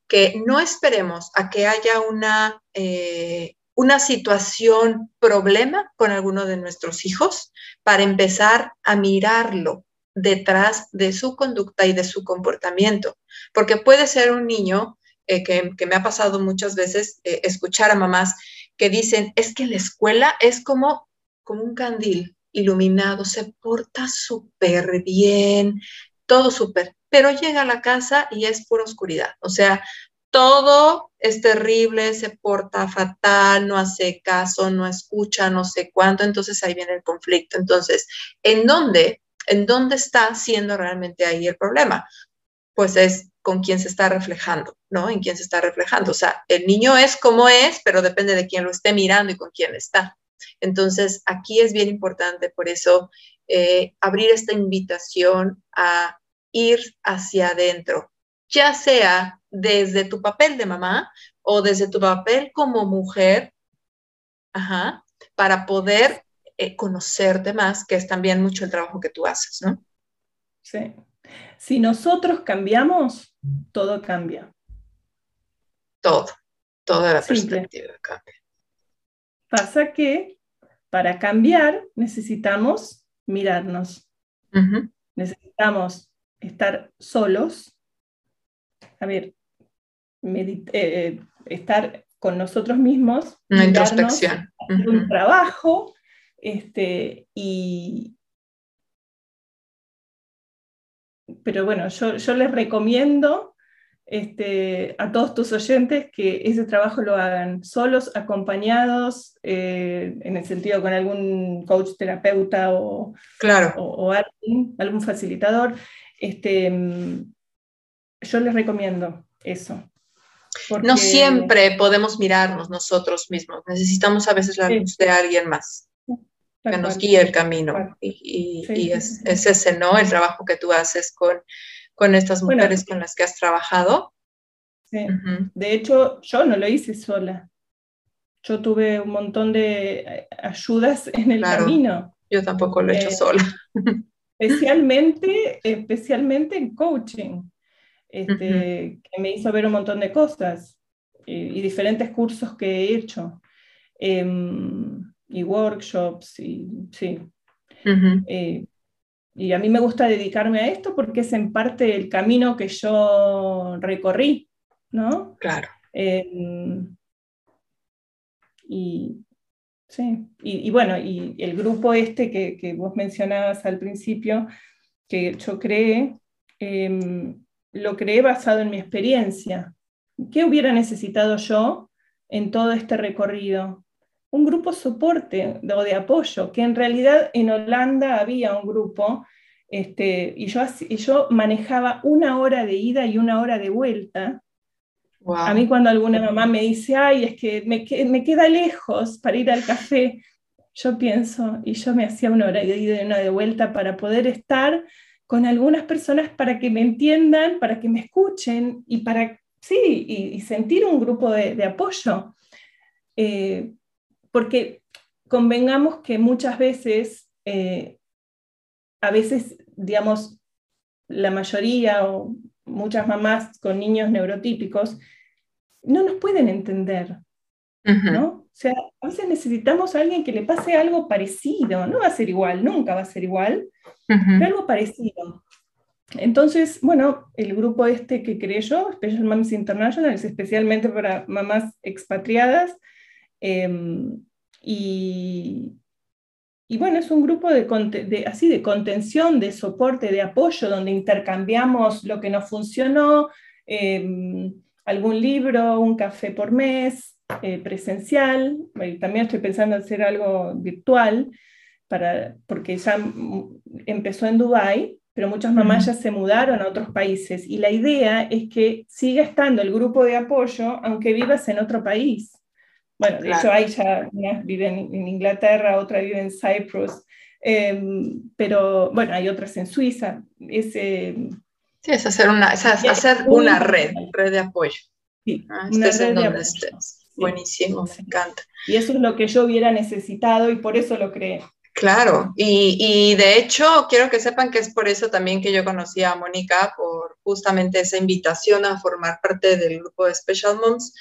que no esperemos a que haya una, eh, una situación, problema con alguno de nuestros hijos para empezar a mirarlo detrás de su conducta y de su comportamiento, porque puede ser un niño eh, que, que, me ha pasado muchas veces escuchar a mamás que dicen, es que la escuela es como, como un candil, iluminado, se porta súper bien, todo súper, pero llega a la casa y es pura oscuridad. O sea, todo es terrible, se porta fatal, no hace caso, no escucha, no sé cuánto, entonces ahí viene el conflicto. Entonces, ¿en dónde? ¿En dónde está siendo realmente ahí el problema? Pues es con quién se está reflejando, ¿no? En quién se está reflejando. O sea, el niño es como es, pero depende de quién lo esté mirando y con quién está. Entonces, aquí es bien importante, por eso, eh, abrir esta invitación a ir hacia adentro, ya sea desde tu papel de mamá o desde tu papel como mujer, para poder eh, conocerte más, que es también mucho el trabajo que tú haces, ¿no? Sí. Si nosotros cambiamos, todo cambia. Todo, toda la perspectiva cambia. Pasa que para cambiar necesitamos mirarnos. Necesitamos estar solos. A ver, eh, estar con nosotros mismos. Una introspección. Un trabajo. Este, y, pero bueno, yo, yo les recomiendo este, a todos tus oyentes que ese trabajo lo hagan solos, acompañados, eh, en el sentido con algún coach terapeuta o, claro. o, algún facilitador. Este, yo les recomiendo eso. No siempre podemos mirarnos nosotros mismos, necesitamos a veces la luz de alguien más que nos guíe el camino. Y, es, es, ese, ¿no? El trabajo que tú haces con con estas mujeres con las que has trabajado. Sí. De hecho, yo no lo hice sola. Yo tuve un montón de eh, ayudas en el camino. Yo tampoco lo he hecho eh, sola. Especialmente, especialmente en coaching, este, que me hizo ver un montón de cosas y, diferentes cursos que he hecho em, y workshops y sí. Y a mí me gusta dedicarme a esto porque es en parte el camino que yo recorrí, ¿no? Claro. Em, y, sí, y, bueno, y el grupo este que, vos mencionabas al principio, que yo creé, em, lo creé basado en mi experiencia. ¿Qué hubiera necesitado yo en todo este recorrido? Un grupo soporte o de apoyo, que en realidad en Holanda había un grupo Este, y, yo, y yo manejaba una hora de ida y una hora de vuelta. A mí cuando alguna mamá me dice, ay, es que me, me, queda lejos para ir al café, yo pienso, y yo me hacía una hora de ida y una de vuelta para poder estar con algunas personas para que me entiendan, para que me escuchen y para, sí, y, sentir un grupo de, apoyo. Eh, porque convengamos que muchas veces eh, a veces, digamos, la mayoría o muchas mamás con niños neurotípicos no nos pueden entender, ¿no? O sea, a veces necesitamos a alguien que le pase algo parecido, no va a ser igual, nunca va a ser igual, pero algo parecido. Entonces, bueno, el grupo este que creé yo, Special Moms International, es especialmente para mamás expatriadas em, y, y bueno, es un grupo de, así de contención, de soporte, de apoyo, donde intercambiamos lo que nos funcionó, em, algún libro, un café por mes, eh, presencial. también estoy pensando en hacer algo virtual, para, porque ya empezó en Dubái, pero muchas mamás ya se mudaron a otros países. Y la idea es que siga estando el grupo de apoyo, aunque vivas en otro país. Bueno, de hecho, hay ya una vive en, Inglaterra, otra vive en Cyprus, em, pero bueno, hay otras en Suiza. Es, em, sí, es hacer una, es hacer una red, red de apoyo. Sí, ah, una red de apoyo. Buenísimo, me encanta. Y eso es lo que yo hubiera necesitado y por eso lo creé. Claro, y, y, de hecho quiero que sepan que es por eso también que yo conocí a Mónica, por justamente esa invitación a formar parte del grupo de Special Moms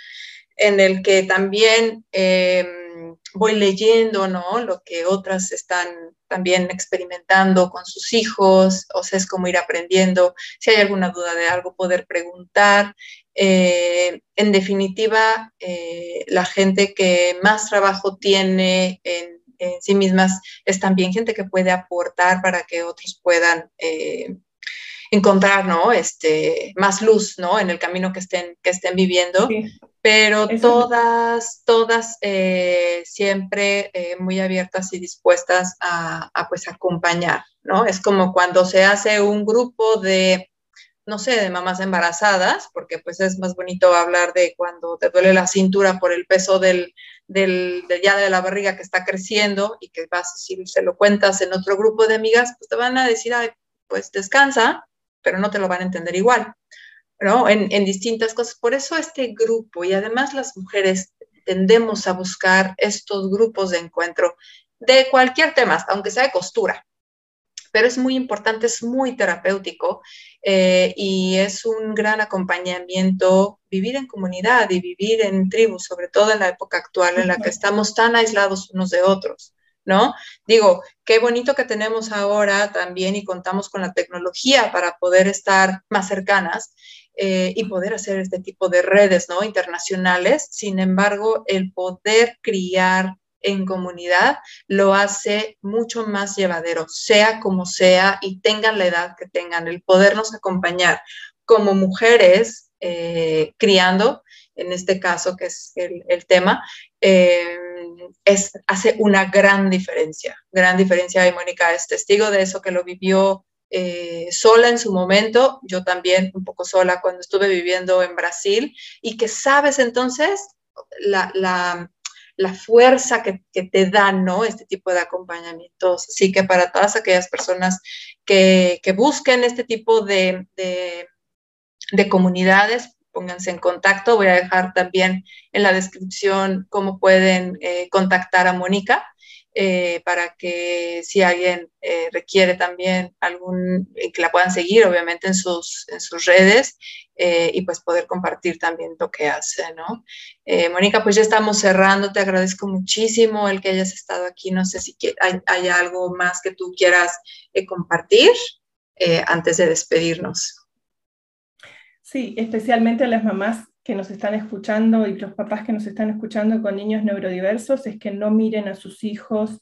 en el que también em, voy leyendo, ¿no? Lo que otras están también experimentando con sus hijos, o sea, es como ir aprendiendo. Si hay alguna duda de algo, poder preguntar. Eh, en definitiva, eh, la gente que más trabajo tiene en, sí mismas es también gente que puede aportar para que otros puedan eh, encontrar, ¿no? Este, más luz, ¿no? En el camino que estén, que estén viviendo. Pero todas, todas eh, siempre eh, muy abiertas y dispuestas a, pues acompañar, ¿no? Es como cuando se hace un grupo de, no sé, de mamás embarazadas, porque pues es más bonito hablar de cuando te duele la cintura por el peso del, del, ya de la barriga que está creciendo y que vas, si se lo cuentas en otro grupo de amigas, pues te van a decir, ay, pues descansa, pero no te lo van a entender igual, ¿no? En, distintas cosas. Por eso este grupo y además las mujeres tendemos a buscar estos grupos de encuentro de cualquier tema, aunque sea de costura, pero es muy importante, es muy terapéutico eh, y es un gran acompañamiento vivir en comunidad y vivir en tribus, sobre todo en la época actual en la que estamos tan aislados unos de otros. ¿No? Digo, qué bonito que tenemos ahora también y contamos con la tecnología para poder estar más cercanas eh, y poder hacer este tipo de redes, ¿no? Internacionales. Sin embargo, el poder criar en comunidad lo hace mucho más llevadero, sea como sea y tengan la edad que tengan, el podernos acompañar como mujeres eh, criando, en este caso que es el, tema, eh, es, hace una gran diferencia, gran diferencia. Y Mónica es testigo de eso, que lo vivió eh, sola en su momento, yo también un poco sola cuando estuve viviendo en Brasil, y que sabes entonces la, la, fuerza que, te da, ¿no? Este tipo de acompañamientos. Así que para todas aquellas personas que, que busquen este tipo de, de comunidades, pónganse en contacto. Voy a dejar también en la descripción cómo pueden eh, contactar a Mónica eh, para que si alguien eh, requiere también algún, que la puedan seguir obviamente en sus, en sus redes y pues poder compartir también lo que hace, ¿no? Mónica, pues ya estamos cerrando, te agradezco muchísimo el que hayas estado aquí, no sé si hay, hay algo más que tú quieras compartir antes de despedirnos. Sí, especialmente a las mamás que nos están escuchando y los papás que nos están escuchando con niños neurodiversos, es que no miren a sus hijos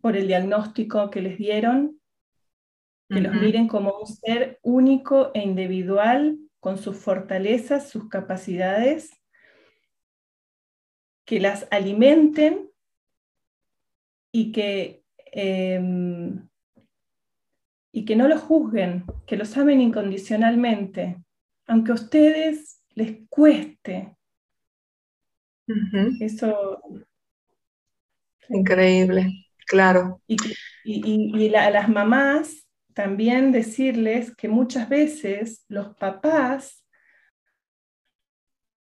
por el diagnóstico que les dieron, que los miren como un ser único e individual, con sus fortalezas, sus capacidades, que las alimenten y que em, y que no los juzguen, que los amen incondicionalmente, aunque a ustedes les cueste. Eso. Increíble, claro. Y, y, a las mamás también decirles que muchas veces los papás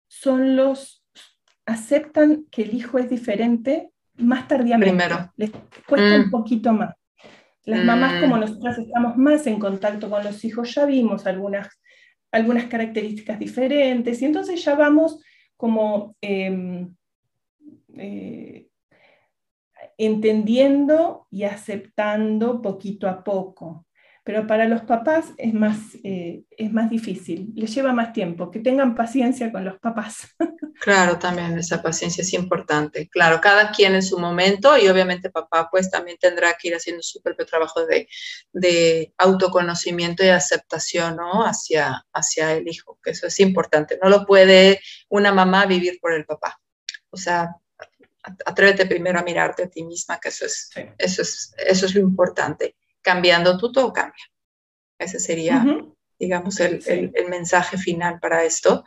son los, aceptan que el hijo es diferente más tardíamente. Primero. Les cuesta un mm. poquito más. Las mamás como mm. nosotras estamos más en contacto con los hijos, ya vimos algunas, algunas características diferentes y entonces ya vamos como em, eh, entendiendo y aceptando poquito a poco pero para los papás es más, eh, es más difícil, les lleva más tiempo, que tengan paciencia con los papás. Claro, también esa paciencia es importante. Claro, cada quien en su momento y obviamente papá pues también tendrá que ir haciendo su propio trabajo de, de autoconocimiento y aceptación ¿no? hacia, hacia el hijo, que eso es importante. No lo puede una mamá vivir por el papá. O sea, atrévete primero a mirarte a ti misma, que eso es, eso es, eso es lo importante cambiando tú, todo cambia. Ese sería, digamos, el, el, mensaje final para esto.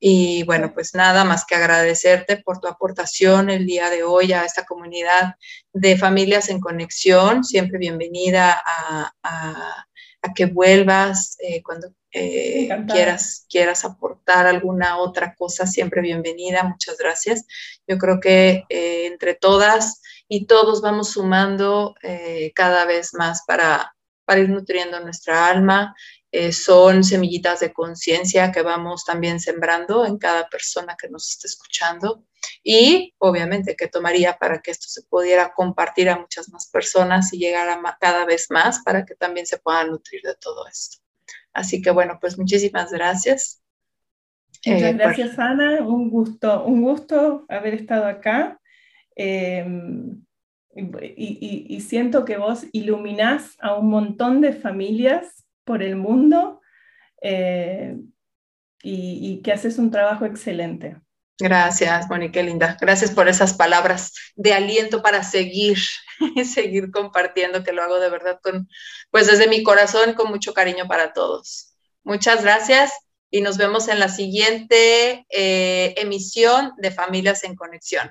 Y bueno, pues nada más que agradecerte por tu aportación el día de hoy a esta comunidad de familias en conexión. Siempre bienvenida a, a, que vuelvas eh, cuando eh, quieras, quieras aportar alguna otra cosa, siempre bienvenida. Muchas gracias. Yo creo que eh, entre todas y todos vamos sumando eh, cada vez más para, para ir nutriendo nuestra alma. Eh, son semillitas de conciencia que vamos también sembrando en cada persona que nos esté escuchando y obviamente que tomaría para que esto se pudiera compartir a muchas más personas y llegar a cada vez más para que también se puedan nutrir de todo esto. Así que bueno, pues muchísimas gracias. Muchas eh, gracias, Ana. Un gusto, un gusto haber estado acá. Em, y, siento que vos iluminás a un montón de familias por el mundo eh, y, que haces un trabajo excelente. Gracias, Mónica Linda. Gracias por esas palabras de aliento para seguir, seguir compartiendo, que lo hago de verdad con, pues desde mi corazón, con mucho cariño para todos. Muchas gracias y nos vemos en la siguiente eh, emisión de Familias en Conexión.